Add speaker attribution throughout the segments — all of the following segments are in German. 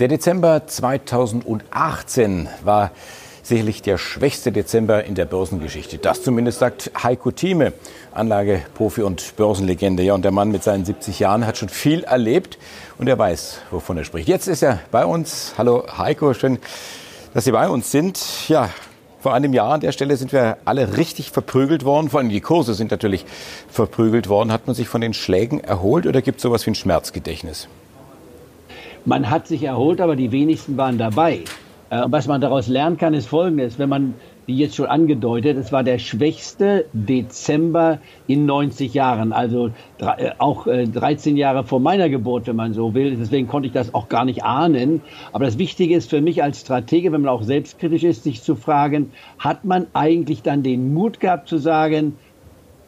Speaker 1: Der Dezember 2018 war sicherlich der schwächste Dezember in der Börsengeschichte. Das zumindest sagt Heiko Thieme, Anlageprofi und Börsenlegende. Ja, und der Mann mit seinen 70 Jahren hat schon viel erlebt und er weiß, wovon er spricht. Jetzt ist er bei uns. Hallo Heiko, schön, dass Sie bei uns sind. Ja, vor einem Jahr an der Stelle sind wir alle richtig verprügelt worden. Vor allem die Kurse sind natürlich verprügelt worden. Hat man sich von den Schlägen erholt oder gibt es sowas wie ein Schmerzgedächtnis?
Speaker 2: Man hat sich erholt, aber die wenigsten waren dabei. Äh, was man daraus lernen kann, ist Folgendes. Wenn man, wie jetzt schon angedeutet, es war der schwächste Dezember in 90 Jahren, also äh, auch 13 äh, Jahre vor meiner Geburt, wenn man so will. Deswegen konnte ich das auch gar nicht ahnen. Aber das Wichtige ist für mich als Stratege, wenn man auch selbstkritisch ist, sich zu fragen, hat man eigentlich dann den Mut gehabt zu sagen,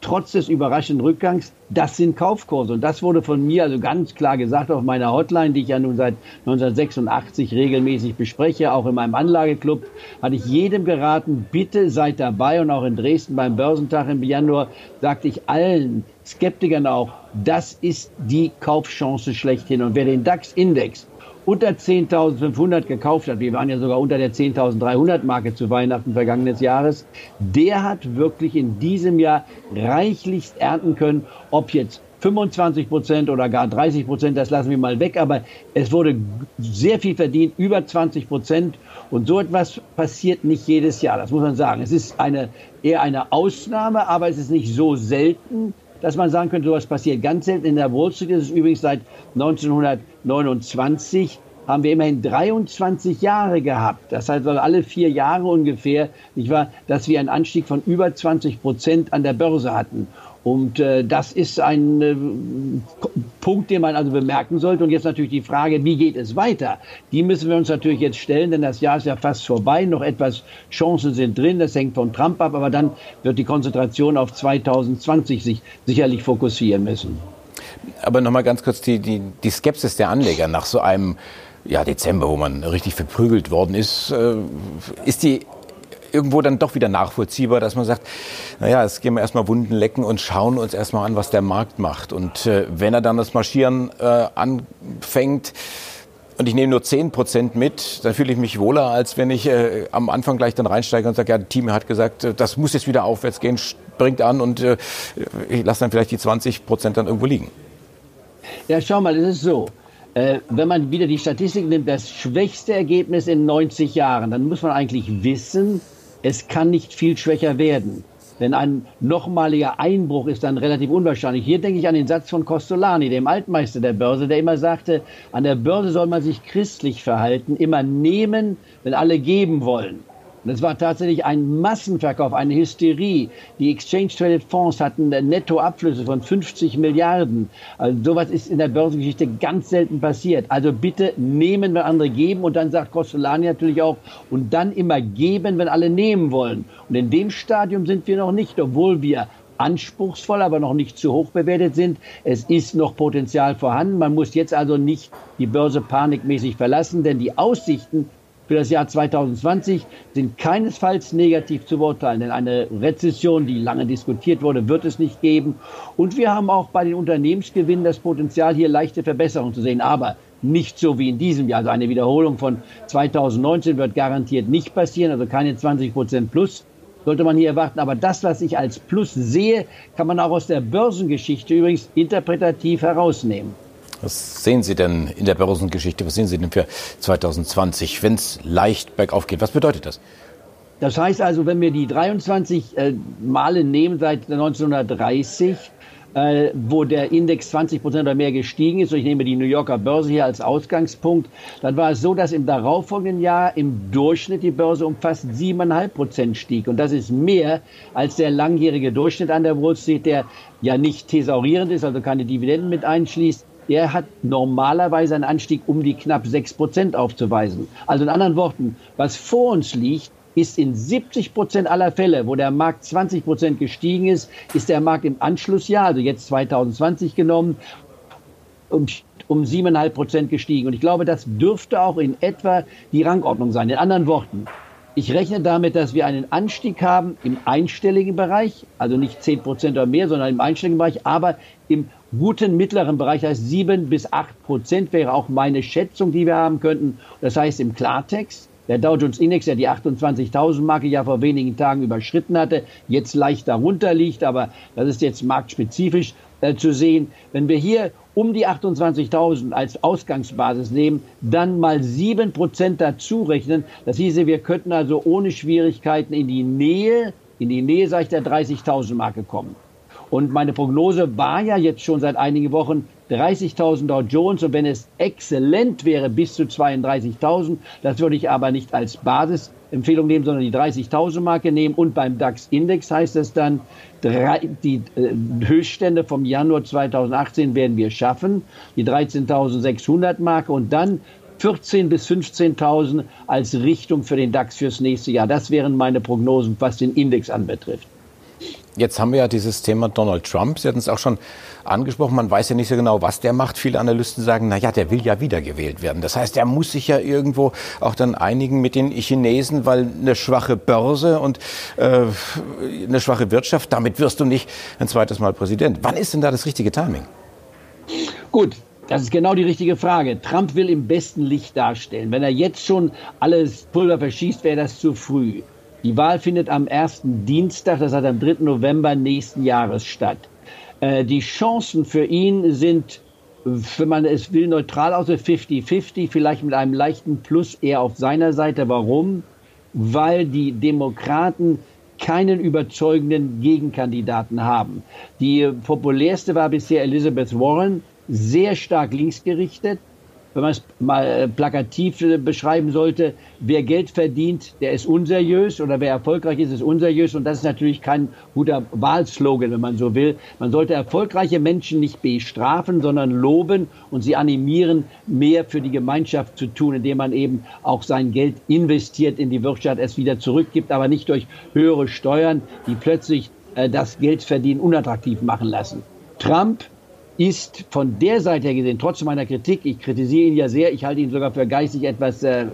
Speaker 2: trotz des überraschenden Rückgangs, das sind Kaufkurse. Und das wurde von mir also ganz klar gesagt auf meiner Hotline, die ich ja nun seit 1986 regelmäßig bespreche, auch in meinem Anlageclub, hatte ich jedem geraten, bitte seid dabei. Und auch in Dresden beim Börsentag im Januar sagte ich allen Skeptikern auch, das ist die Kaufchance schlechthin. Und wer den DAX-Index unter 10.500 gekauft hat, wir waren ja sogar unter der 10.300 Marke zu Weihnachten vergangenes Jahres, der hat wirklich in diesem Jahr reichlichst ernten können, ob jetzt 25 Prozent oder gar 30 Prozent, das lassen wir mal weg, aber es wurde sehr viel verdient, über 20 Prozent. Und so etwas passiert nicht jedes Jahr, das muss man sagen. Es ist eine, eher eine Ausnahme, aber es ist nicht so selten, dass man sagen könnte, sowas passiert ganz selten. In der Wall Street ist es übrigens seit 1929 haben wir immerhin 23 Jahre gehabt. Das heißt, also alle vier Jahre ungefähr, nicht wahr, dass wir einen Anstieg von über 20 Prozent an der Börse hatten. Und äh, das ist ein äh, Punkt, den man also bemerken sollte. Und jetzt natürlich die Frage, wie geht es weiter? Die müssen wir uns natürlich jetzt stellen, denn das Jahr ist ja fast vorbei. Noch etwas Chancen sind drin. Das hängt von Trump ab. Aber dann wird die Konzentration auf 2020 sich sicherlich fokussieren müssen.
Speaker 1: Aber nochmal ganz kurz die, die, die Skepsis der Anleger nach so einem ja, Dezember, wo man richtig verprügelt worden ist. Äh, ist die irgendwo dann doch wieder nachvollziehbar, dass man sagt, naja, jetzt gehen wir erstmal Wunden lecken und schauen uns erstmal an, was der Markt macht. Und äh, wenn er dann das Marschieren äh, anfängt, und ich nehme nur 10 Prozent mit, dann fühle ich mich wohler, als wenn ich äh, am Anfang gleich dann reinsteige und sage, ja, das Team hat gesagt, äh, das muss jetzt wieder aufwärts gehen, springt an und äh, ich lasse dann vielleicht die 20 Prozent dann irgendwo liegen.
Speaker 2: Ja, schau mal, es ist so. Äh, wenn man wieder die Statistik nimmt, das schwächste Ergebnis in 90 Jahren, dann muss man eigentlich wissen, es kann nicht viel schwächer werden. Denn ein nochmaliger Einbruch ist dann relativ unwahrscheinlich. Hier denke ich an den Satz von Costolani, dem Altmeister der Börse, der immer sagte, an der Börse soll man sich christlich verhalten, immer nehmen, wenn alle geben wollen. Und es war tatsächlich ein Massenverkauf, eine Hysterie. Die Exchange Traded Fonds hatten Nettoabflüsse von 50 Milliarden. Also sowas ist in der Börsengeschichte ganz selten passiert. Also bitte nehmen, wenn andere geben. Und dann sagt Costolani natürlich auch, und dann immer geben, wenn alle nehmen wollen. Und in dem Stadium sind wir noch nicht, obwohl wir anspruchsvoll, aber noch nicht zu hoch bewertet sind. Es ist noch Potenzial vorhanden. Man muss jetzt also nicht die Börse panikmäßig verlassen, denn die Aussichten für das Jahr 2020 sind keinesfalls negativ zu beurteilen, denn eine Rezession, die lange diskutiert wurde, wird es nicht geben. Und wir haben auch bei den Unternehmensgewinnen das Potenzial, hier leichte Verbesserungen zu sehen. Aber nicht so wie in diesem Jahr. Also eine Wiederholung von 2019 wird garantiert nicht passieren, also keine 20 Prozent plus sollte man hier erwarten. Aber das, was ich als Plus sehe, kann man auch aus der Börsengeschichte übrigens interpretativ herausnehmen.
Speaker 1: Was sehen Sie denn in der Börsengeschichte? Was sehen Sie denn für 2020, wenn es leicht bergauf geht? Was bedeutet das?
Speaker 2: Das heißt also, wenn wir die 23 äh, Male nehmen seit 1930, äh, wo der Index 20 Prozent oder mehr gestiegen ist, und ich nehme die New Yorker Börse hier als Ausgangspunkt, dann war es so, dass im darauffolgenden Jahr im Durchschnitt die Börse um fast 7,5 Prozent stieg. Und das ist mehr als der langjährige Durchschnitt an der Wall Street, der ja nicht thesaurierend ist, also keine Dividenden mit einschließt der hat normalerweise einen Anstieg um die knapp 6 Prozent aufzuweisen. Also in anderen Worten, was vor uns liegt, ist in 70 Prozent aller Fälle, wo der Markt 20 Prozent gestiegen ist, ist der Markt im Anschlussjahr, also jetzt 2020 genommen, um, um 7,5 Prozent gestiegen. Und ich glaube, das dürfte auch in etwa die Rangordnung sein. In anderen Worten, ich rechne damit, dass wir einen Anstieg haben im einstelligen Bereich, also nicht 10 Prozent oder mehr, sondern im einstelligen Bereich, aber im guten mittleren Bereich, das heißt sieben bis acht Prozent wäre auch meine Schätzung, die wir haben könnten. Das heißt im Klartext, der Dow Jones Index, der die 28.000 Marke ja vor wenigen Tagen überschritten hatte, jetzt leicht darunter liegt, aber das ist jetzt marktspezifisch äh, zu sehen. Wenn wir hier um die 28.000 als Ausgangsbasis nehmen, dann mal sieben Prozent dazu rechnen. Das hieße, wir könnten also ohne Schwierigkeiten in die Nähe, in die Nähe, sage ich, der 30.000 Marke kommen. Und meine Prognose war ja jetzt schon seit einigen Wochen 30.000 Dow Jones und wenn es exzellent wäre bis zu 32.000, das würde ich aber nicht als Basisempfehlung nehmen, sondern die 30.000 Marke nehmen und beim DAX Index heißt es dann, die äh, Höchststände vom Januar 2018 werden wir schaffen, die 13.600 Marke und dann 14 bis 15.000 als Richtung für den DAX fürs nächste Jahr. Das wären meine Prognosen, was den Index anbetrifft.
Speaker 1: Jetzt haben wir ja dieses Thema Donald Trump. Sie hatten es auch schon angesprochen. Man weiß ja nicht so genau, was der macht. Viele Analysten sagen, na ja, der will ja wiedergewählt werden. Das heißt, er muss sich ja irgendwo auch dann einigen mit den Chinesen, weil eine schwache Börse und äh, eine schwache Wirtschaft, damit wirst du nicht ein zweites Mal Präsident. Wann ist denn da das richtige Timing?
Speaker 2: Gut, das ist genau die richtige Frage. Trump will im besten Licht darstellen. Wenn er jetzt schon alles Pulver verschießt, wäre das zu früh. Die Wahl findet am ersten Dienstag, das heißt am 3. November nächsten Jahres statt. Äh, die Chancen für ihn sind, wenn man es will, neutral aus 50-50, vielleicht mit einem leichten Plus eher auf seiner Seite. Warum? Weil die Demokraten keinen überzeugenden Gegenkandidaten haben. Die populärste war bisher Elizabeth Warren, sehr stark linksgerichtet, wenn man es mal äh, plakativ äh, beschreiben sollte, wer Geld verdient, der ist unseriös oder wer erfolgreich ist, ist unseriös. Und das ist natürlich kein guter Wahlslogan, wenn man so will. Man sollte erfolgreiche Menschen nicht bestrafen, sondern loben und sie animieren, mehr für die Gemeinschaft zu tun, indem man eben auch sein Geld investiert in die Wirtschaft, es wieder zurückgibt, aber nicht durch höhere Steuern, die plötzlich äh, das Geldverdienen unattraktiv machen lassen. Trump ist von der Seite her gesehen, trotz meiner Kritik, ich kritisiere ihn ja sehr, ich halte ihn sogar für geistig etwas äh,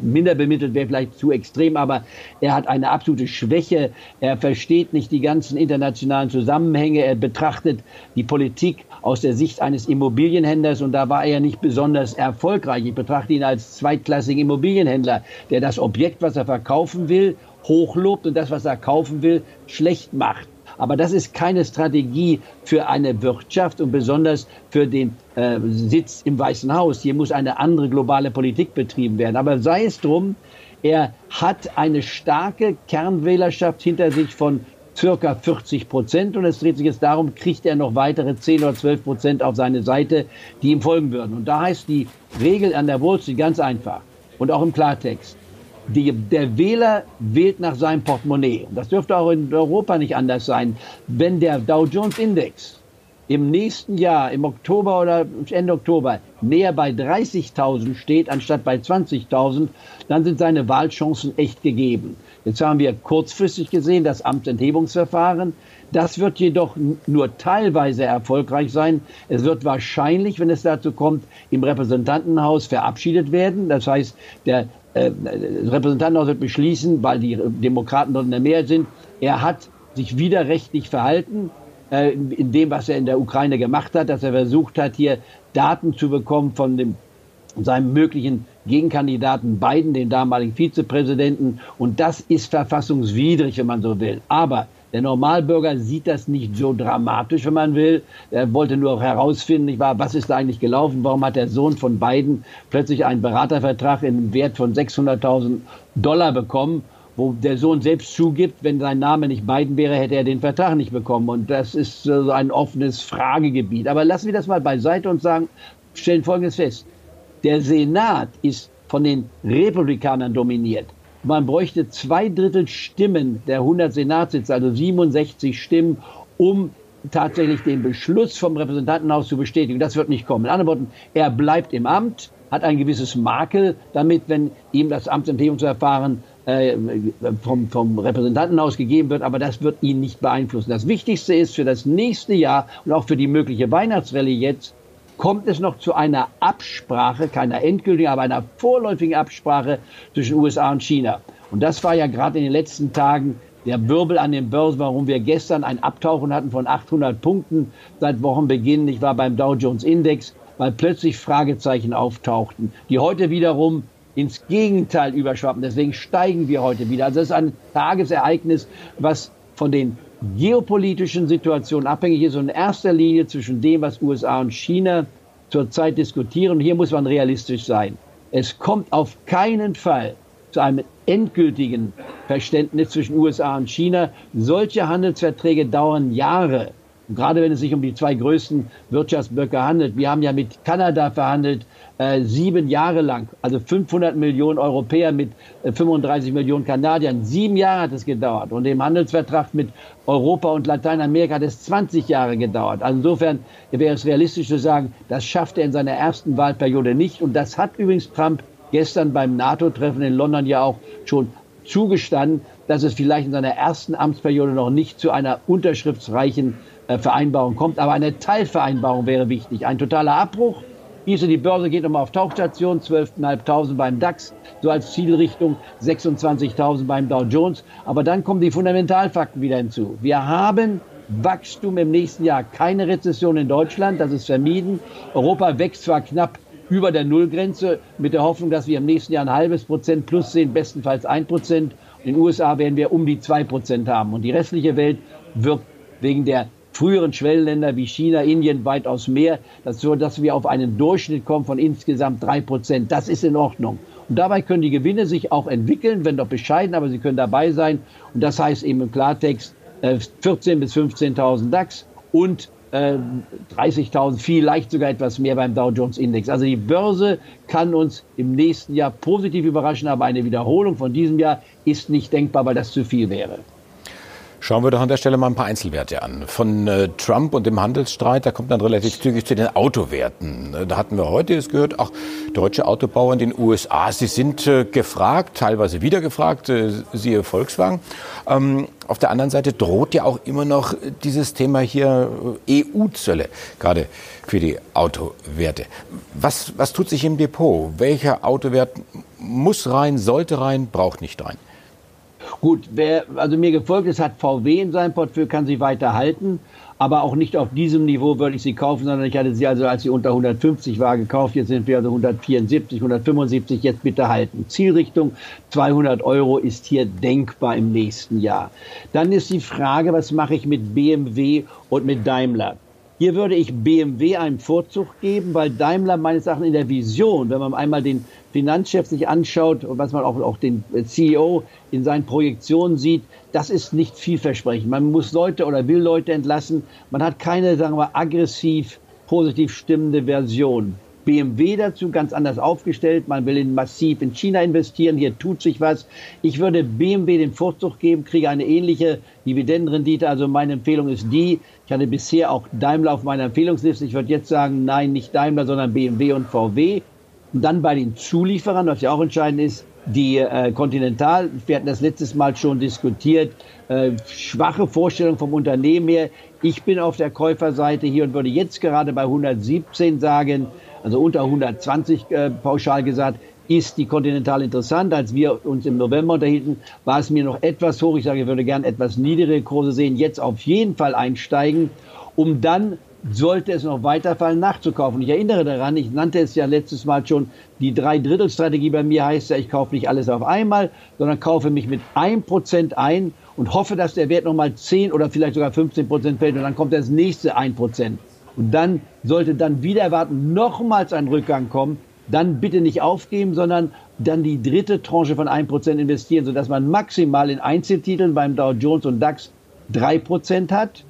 Speaker 2: minder bemittelt, wäre vielleicht zu extrem, aber er hat eine absolute Schwäche. Er versteht nicht die ganzen internationalen Zusammenhänge. Er betrachtet die Politik aus der Sicht eines Immobilienhändlers und da war er nicht besonders erfolgreich. Ich betrachte ihn als zweitklassigen Immobilienhändler, der das Objekt, was er verkaufen will, hochlobt und das, was er kaufen will, schlecht macht. Aber das ist keine Strategie für eine Wirtschaft und besonders für den äh, Sitz im Weißen Haus. Hier muss eine andere globale Politik betrieben werden. Aber sei es drum, er hat eine starke Kernwählerschaft hinter sich von circa 40 Prozent. Und es dreht sich jetzt darum, kriegt er noch weitere 10 oder 12 Prozent auf seine Seite, die ihm folgen würden. Und da heißt die Regel an der Wurzel ganz einfach und auch im Klartext die, der Wähler wählt nach seinem Portemonnaie. Das dürfte auch in Europa nicht anders sein. Wenn der Dow Jones Index im nächsten Jahr, im Oktober oder Ende Oktober, näher bei 30.000 steht, anstatt bei 20.000, dann sind seine Wahlchancen echt gegeben. Jetzt haben wir kurzfristig gesehen das Amtsenthebungsverfahren. Das wird jedoch nur teilweise erfolgreich sein. Es wird wahrscheinlich, wenn es dazu kommt, im Repräsentantenhaus verabschiedet werden. Das heißt, der äh, Repräsentantenhaus wird beschließen, weil die Demokraten dort in der Mehrheit sind, er hat sich widerrechtlich verhalten äh, in dem, was er in der Ukraine gemacht hat, dass er versucht hat, hier Daten zu bekommen von dem, seinem möglichen Gegenkandidaten Biden, den damaligen Vizepräsidenten. Und das ist verfassungswidrig, wenn man so will. Aber der Normalbürger sieht das nicht so dramatisch, wenn man will. Er wollte nur herausfinden, nicht wahr, was ist da eigentlich gelaufen? Warum hat der Sohn von Biden plötzlich einen Beratervertrag in Wert von 600.000 Dollar bekommen? wo der Sohn selbst zugibt, wenn sein Name nicht Biden wäre, hätte er den Vertrag nicht bekommen. Und das ist so ein offenes Fragegebiet. Aber lassen wir das mal beiseite und sagen, stellen Folgendes fest. Der Senat ist von den Republikanern dominiert. Man bräuchte zwei Drittel Stimmen der 100 Senatssitze, also 67 Stimmen, um tatsächlich den Beschluss vom Repräsentantenhaus zu bestätigen. Das wird nicht kommen. In anderen Worten, er bleibt im Amt, hat ein gewisses Makel damit, wenn ihm das Amtsenthebungsverfahren äh, vom, vom Repräsentantenhaus gegeben wird, aber das wird ihn nicht beeinflussen. Das Wichtigste ist für das nächste Jahr und auch für die mögliche Weihnachtsrallye jetzt, kommt es noch zu einer Absprache, keiner endgültigen, aber einer vorläufigen Absprache zwischen USA und China. Und das war ja gerade in den letzten Tagen der Wirbel an den Börsen, warum wir gestern ein Abtauchen hatten von 800 Punkten seit Wochenbeginn. Ich war beim Dow Jones Index, weil plötzlich Fragezeichen auftauchten, die heute wiederum ins Gegenteil überschwappen. Deswegen steigen wir heute wieder. Also das ist ein Tagesereignis, was von den geopolitischen Situationen abhängig ist und in erster Linie zwischen dem, was USA und China zurzeit diskutieren. Und hier muss man realistisch sein. Es kommt auf keinen Fall zu einem endgültigen Verständnis zwischen USA und China. Solche Handelsverträge dauern Jahre. Und gerade wenn es sich um die zwei größten Wirtschaftsblöcke handelt. Wir haben ja mit Kanada verhandelt, äh, sieben Jahre lang, also 500 Millionen Europäer mit äh, 35 Millionen Kanadiern. Sieben Jahre hat es gedauert. Und im Handelsvertrag mit Europa und Lateinamerika hat es 20 Jahre gedauert. Also insofern wäre es realistisch zu sagen, das schafft er in seiner ersten Wahlperiode nicht. Und das hat übrigens Trump gestern beim NATO-Treffen in London ja auch schon zugestanden, dass es vielleicht in seiner ersten Amtsperiode noch nicht zu einer unterschriftsreichen Vereinbarung kommt. Aber eine Teilvereinbarung wäre wichtig. Ein totaler Abbruch. Hieße, die Börse geht nochmal auf Tauchstation, 12.500 beim DAX, so als Zielrichtung 26.000 beim Dow Jones. Aber dann kommen die Fundamentalfakten wieder hinzu. Wir haben Wachstum im nächsten Jahr, keine Rezession in Deutschland, das ist vermieden. Europa wächst zwar knapp über der Nullgrenze mit der Hoffnung, dass wir im nächsten Jahr ein halbes Prozent plus sehen, bestenfalls ein Prozent. In den USA werden wir um die zwei Prozent haben. Und die restliche Welt wird wegen der früheren Schwellenländer wie China, Indien weitaus mehr, so dass wir auf einen Durchschnitt kommen von insgesamt drei Prozent. Das ist in Ordnung. Und dabei können die Gewinne sich auch entwickeln, wenn doch bescheiden, aber sie können dabei sein. Und das heißt eben im Klartext 14.000 äh, bis 15.000 DAX und 30.000, äh, vielleicht sogar etwas mehr beim Dow Jones Index. Also die Börse kann uns im nächsten Jahr positiv überraschen, aber eine Wiederholung von diesem Jahr ist nicht denkbar, weil das zu viel wäre.
Speaker 1: Schauen wir doch an der Stelle mal ein paar Einzelwerte an. Von äh, Trump und dem Handelsstreit, da kommt dann relativ zügig zu den Autowerten. Äh, da hatten wir heute es gehört, auch deutsche Autobauer in den USA, sie sind äh, gefragt, teilweise wieder gefragt, äh, siehe Volkswagen. Ähm, auf der anderen Seite droht ja auch immer noch dieses Thema hier äh, EU-Zölle, gerade für die Autowerte. Was, was tut sich im Depot? Welcher Autowert muss rein, sollte rein, braucht nicht rein?
Speaker 2: Gut, wer also mir gefolgt ist, hat VW in seinem Portfolio, kann sie weiter halten, aber auch nicht auf diesem Niveau würde ich sie kaufen, sondern ich hatte sie also, als sie unter 150 war, gekauft. Jetzt sind wir also 174, 175, jetzt bitte halten. Zielrichtung 200 Euro ist hier denkbar im nächsten Jahr. Dann ist die Frage, was mache ich mit BMW und mit Daimler? Hier würde ich BMW einen Vorzug geben, weil Daimler meines Erachtens in der Vision, wenn man einmal den Finanzchef sich anschaut und was man auch, auch den CEO in seinen Projektionen sieht, das ist nicht vielversprechend. Man muss Leute oder will Leute entlassen. Man hat keine, sagen wir, aggressiv, positiv stimmende Version. BMW dazu ganz anders aufgestellt. Man will in massiv in China investieren. Hier tut sich was. Ich würde BMW den Vorzug geben, kriege eine ähnliche Dividendenrendite. Also meine Empfehlung ist die. Ich hatte bisher auch Daimler auf meiner Empfehlungsliste. Ich würde jetzt sagen, nein, nicht Daimler, sondern BMW und VW. Und dann bei den Zulieferern, was ja auch entscheidend ist, die äh, Continental, wir hatten das letztes Mal schon diskutiert, äh, schwache Vorstellung vom Unternehmen her. Ich bin auf der Käuferseite hier und würde jetzt gerade bei 117 sagen, also unter 120 äh, pauschal gesagt, ist die Continental interessant. Als wir uns im November unterhielten, war es mir noch etwas hoch. Ich sage, ich würde gern etwas niedrige Kurse sehen. Jetzt auf jeden Fall einsteigen, um dann sollte es noch weiterfallen, nachzukaufen. Ich erinnere daran, ich nannte es ja letztes Mal schon, die Drei-Drittel-Strategie bei mir heißt ja, ich kaufe nicht alles auf einmal, sondern kaufe mich mit ein Prozent ein und hoffe, dass der Wert nochmal 10 oder vielleicht sogar 15 Prozent fällt und dann kommt das nächste ein Prozent. Und dann sollte dann wieder erwarten, nochmals ein Rückgang kommen, dann bitte nicht aufgeben, sondern dann die dritte Tranche von 1% investieren, sodass man maximal in Einzeltiteln beim Dow Jones und DAX 3% hat,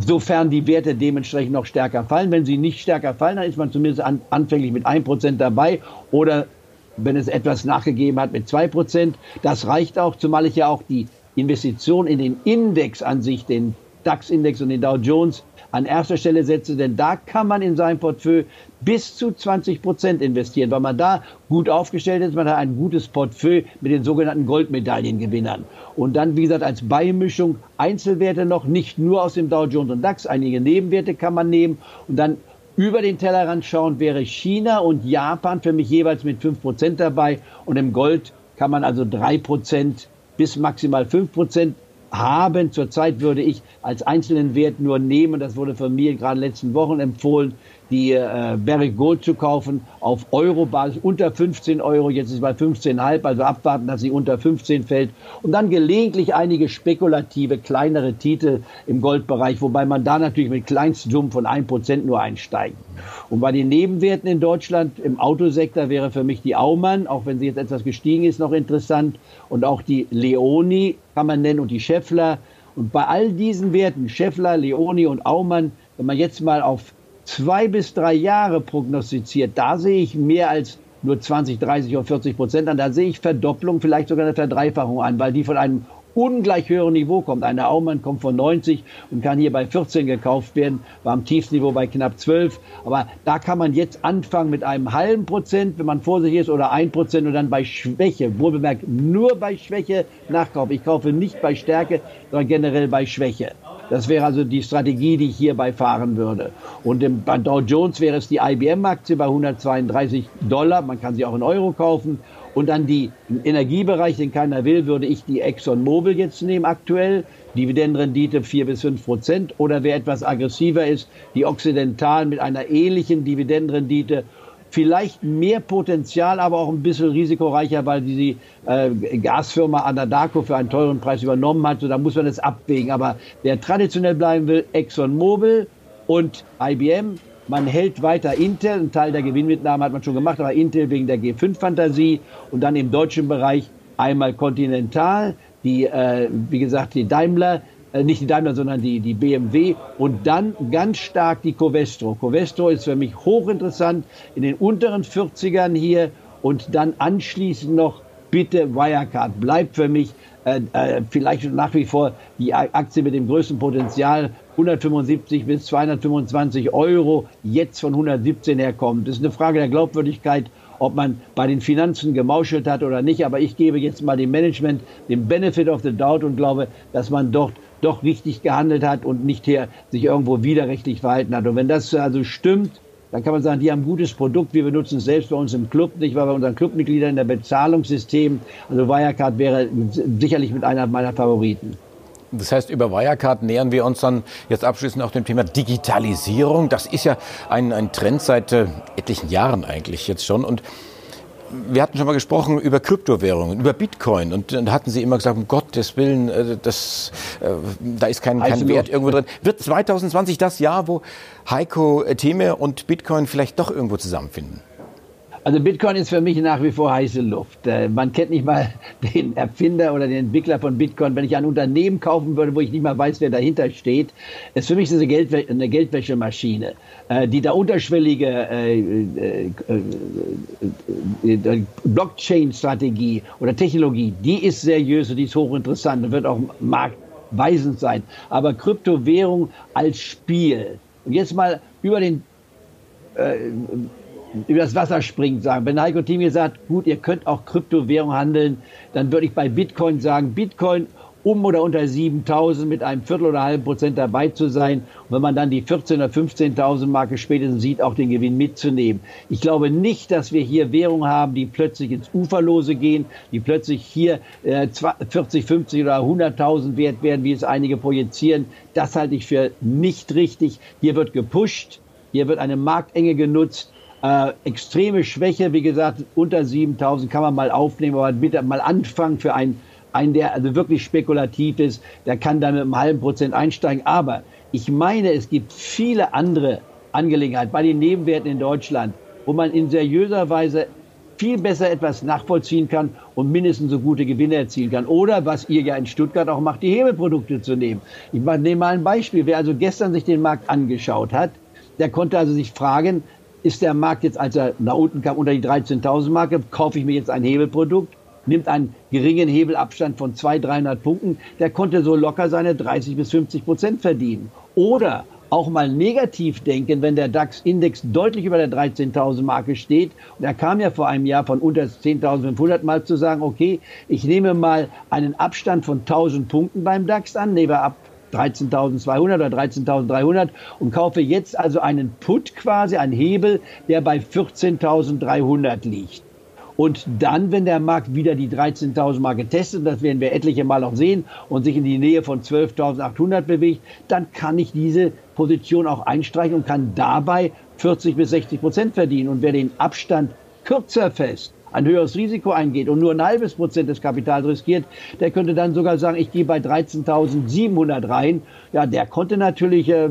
Speaker 2: sofern die Werte dementsprechend noch stärker fallen. Wenn sie nicht stärker fallen, dann ist man zumindest an, anfänglich mit 1% dabei oder wenn es etwas nachgegeben hat mit 2%. Das reicht auch, zumal ich ja auch die Investition in den Index an sich, den DAX-Index und den Dow Jones an erster Stelle setze, denn da kann man in sein Portfolio bis zu 20 Prozent investieren, weil man da gut aufgestellt ist. Man hat ein gutes Portfolio mit den sogenannten Goldmedaillengewinnern. Und dann, wie gesagt, als Beimischung Einzelwerte noch, nicht nur aus dem Dow Jones und DAX, einige Nebenwerte kann man nehmen und dann über den Tellerrand schauen wäre China und Japan für mich jeweils mit 5 Prozent dabei und im Gold kann man also 3 Prozent bis maximal 5 Prozent haben. Zurzeit würde ich als einzelnen Wert nur nehmen, das wurde von mir gerade letzten Wochen empfohlen, die äh, Barrick Gold zu kaufen auf Euro-Basis unter 15 Euro. Jetzt ist es bei 15,5, also abwarten, dass sie unter 15 fällt. Und dann gelegentlich einige spekulative, kleinere Titel im Goldbereich, wobei man da natürlich mit Kleinstsummen von 1% nur einsteigt. Und bei den Nebenwerten in Deutschland im Autosektor wäre für mich die Aumann, auch wenn sie jetzt etwas gestiegen ist, noch interessant. Und auch die Leoni kann man nennen und die Scheffler. Und bei all diesen Werten, Scheffler, Leoni und Aumann, wenn man jetzt mal auf zwei bis drei Jahre prognostiziert, da sehe ich mehr als nur 20, 30 oder 40 Prozent an. Da sehe ich Verdopplung, vielleicht sogar eine Verdreifachung an, weil die von einem ungleich höheren Niveau kommt. Eine Aumann kommt von 90 und kann hier bei 14 gekauft werden, war am Tiefsniveau bei knapp 12. Aber da kann man jetzt anfangen mit einem halben Prozent, wenn man vorsichtig ist, oder ein Prozent und dann bei Schwäche, wohlbemerkt nur bei Schwäche nachkaufen. Ich kaufe nicht bei Stärke, sondern generell bei Schwäche. Das wäre also die Strategie, die ich hierbei fahren würde. Und im, bei Dow Jones wäre es die IBM-Aktie bei 132 Dollar. Man kann sie auch in Euro kaufen. Und dann die im Energiebereich, den keiner will, würde ich die ExxonMobil jetzt nehmen aktuell. Dividendenrendite 4 bis 5 Prozent. Oder wer etwas aggressiver ist, die Occidental mit einer ähnlichen Dividendenrendite vielleicht mehr Potenzial, aber auch ein bisschen risikoreicher, weil die äh, Gasfirma Anadarko für einen teuren Preis übernommen hat. So, da muss man das abwägen. Aber wer traditionell bleiben will, ExxonMobil und IBM. Man hält weiter Intel, ein Teil der Gewinnmitnahme hat man schon gemacht, aber Intel wegen der G5-Fantasie und dann im deutschen Bereich einmal Continental, die, äh, wie gesagt, die Daimler, äh, nicht die Daimler, sondern die, die BMW und dann ganz stark die Covestro. Covestro ist für mich hochinteressant in den unteren 40ern hier und dann anschließend noch bitte Wirecard bleibt für mich äh, äh, vielleicht nach wie vor die Aktie mit dem größten Potenzial 175 bis 225 Euro jetzt von 117 herkommt. Das ist eine Frage der Glaubwürdigkeit, ob man bei den Finanzen gemauschelt hat oder nicht. Aber ich gebe jetzt mal dem Management den Benefit of the Doubt und glaube, dass man dort doch richtig gehandelt hat und nicht hier sich irgendwo widerrechtlich verhalten hat. Und wenn das also stimmt, dann kann man sagen, die haben ein gutes Produkt. Wir benutzen es selbst bei uns im Club, nicht weil bei unseren Clubmitgliedern in der Bezahlungssystem. Also Wirecard wäre sicherlich mit einer meiner Favoriten.
Speaker 1: Das heißt, über Wirecard nähern wir uns dann jetzt abschließend auch dem Thema Digitalisierung. Das ist ja ein, ein Trend seit äh, etlichen Jahren eigentlich jetzt schon. Und wir hatten schon mal gesprochen über Kryptowährungen, über Bitcoin und da hatten Sie immer gesagt, um Gottes Willen, äh, das, äh, da ist kein, kein also Wert irgendwo drin. Wird 2020 das Jahr, wo Heiko Theme und Bitcoin vielleicht doch irgendwo zusammenfinden?
Speaker 2: Also Bitcoin ist für mich nach wie vor heiße Luft. Äh, man kennt nicht mal den Erfinder oder den Entwickler von Bitcoin. Wenn ich ein Unternehmen kaufen würde, wo ich nicht mal weiß, wer dahinter steht, ist für mich eine, Geldwä eine Geldwäschemaschine. Äh, die da unterschwellige äh, Blockchain-Strategie oder Technologie, die ist seriös und die ist hochinteressant und wird auch marktweisend sein. Aber Kryptowährung als Spiel. Und jetzt mal über den über das Wasser springt, sagen. Wenn Heiko Thieme sagt, gut, ihr könnt auch Kryptowährung handeln, dann würde ich bei Bitcoin sagen, Bitcoin um oder unter 7.000 mit einem Viertel oder halben Prozent dabei zu sein. Und wenn man dann die 14.000 oder 15.000 Marke spätestens sieht, auch den Gewinn mitzunehmen. Ich glaube nicht, dass wir hier Währungen haben, die plötzlich ins Uferlose gehen, die plötzlich hier äh, 40, 50 oder 100.000 wert werden, wie es einige projizieren. Das halte ich für nicht richtig. Hier wird gepusht, hier wird eine Marktenge genutzt äh, extreme Schwäche, wie gesagt, unter 7000 kann man mal aufnehmen, aber bitte mal anfangen für einen, einen, der also wirklich spekulativ ist, der kann dann mit einem halben Prozent einsteigen. Aber ich meine, es gibt viele andere Angelegenheiten bei den Nebenwerten in Deutschland, wo man in seriöser Weise viel besser etwas nachvollziehen kann und mindestens so gute Gewinne erzielen kann. Oder was ihr ja in Stuttgart auch macht, die Hebelprodukte zu nehmen. Ich nehme mal ein Beispiel. Wer also gestern sich den Markt angeschaut hat, der konnte also sich fragen, ist der Markt jetzt, als er nach unten kam, unter die 13.000 Marke, kaufe ich mir jetzt ein Hebelprodukt, nimmt einen geringen Hebelabstand von 200, 300 Punkten, der konnte so locker seine 30 bis 50 Prozent verdienen. Oder auch mal negativ denken, wenn der DAX-Index deutlich über der 13.000 Marke steht. Und er kam ja vor einem Jahr von unter 10.500 mal zu sagen, okay, ich nehme mal einen Abstand von 1.000 Punkten beim DAX an, nehme ab 13.200 oder 13.300 und kaufe jetzt also einen Put quasi, einen Hebel, der bei 14.300 liegt. Und dann, wenn der Markt wieder die 13.000 Mal getestet, das werden wir etliche Mal auch sehen, und sich in die Nähe von 12.800 bewegt, dann kann ich diese Position auch einstreichen und kann dabei 40 bis 60 Prozent verdienen. Und wer den Abstand kürzer fest ein höheres Risiko eingeht und nur ein halbes Prozent des Kapitals riskiert, der könnte dann sogar sagen, ich gehe bei 13.700 rein. Ja, der konnte natürlich äh,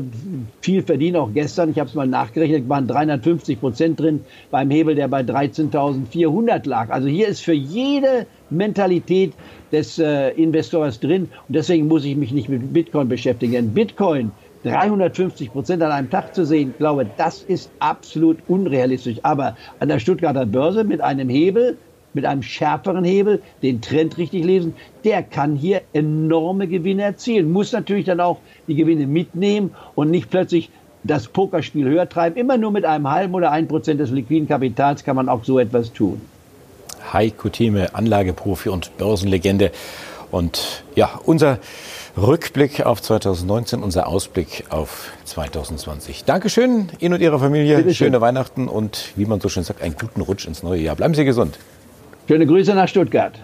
Speaker 2: viel verdienen, auch gestern. Ich habe es mal nachgerechnet, waren 350 Prozent drin beim Hebel, der bei 13.400 lag. Also hier ist für jede Mentalität des äh, Investors drin und deswegen muss ich mich nicht mit Bitcoin beschäftigen. Bitcoin 350 Prozent an einem Tag zu sehen, glaube, das ist absolut unrealistisch. Aber an der Stuttgarter Börse mit einem Hebel, mit einem schärferen Hebel, den Trend richtig lesen, der kann hier enorme Gewinne erzielen. Muss natürlich dann auch die Gewinne mitnehmen und nicht plötzlich das Pokerspiel höher treiben. Immer nur mit einem halben oder ein Prozent des liquiden Kapitals kann man auch so etwas tun.
Speaker 1: Heiko Thieme, Anlageprofi und Börsenlegende. Und ja, unser Rückblick auf 2019, unser Ausblick auf 2020. Dankeschön Ihnen und Ihrer Familie. Schöne Weihnachten und wie man so schön sagt, einen guten Rutsch ins neue Jahr. Bleiben Sie gesund.
Speaker 2: Schöne Grüße nach Stuttgart.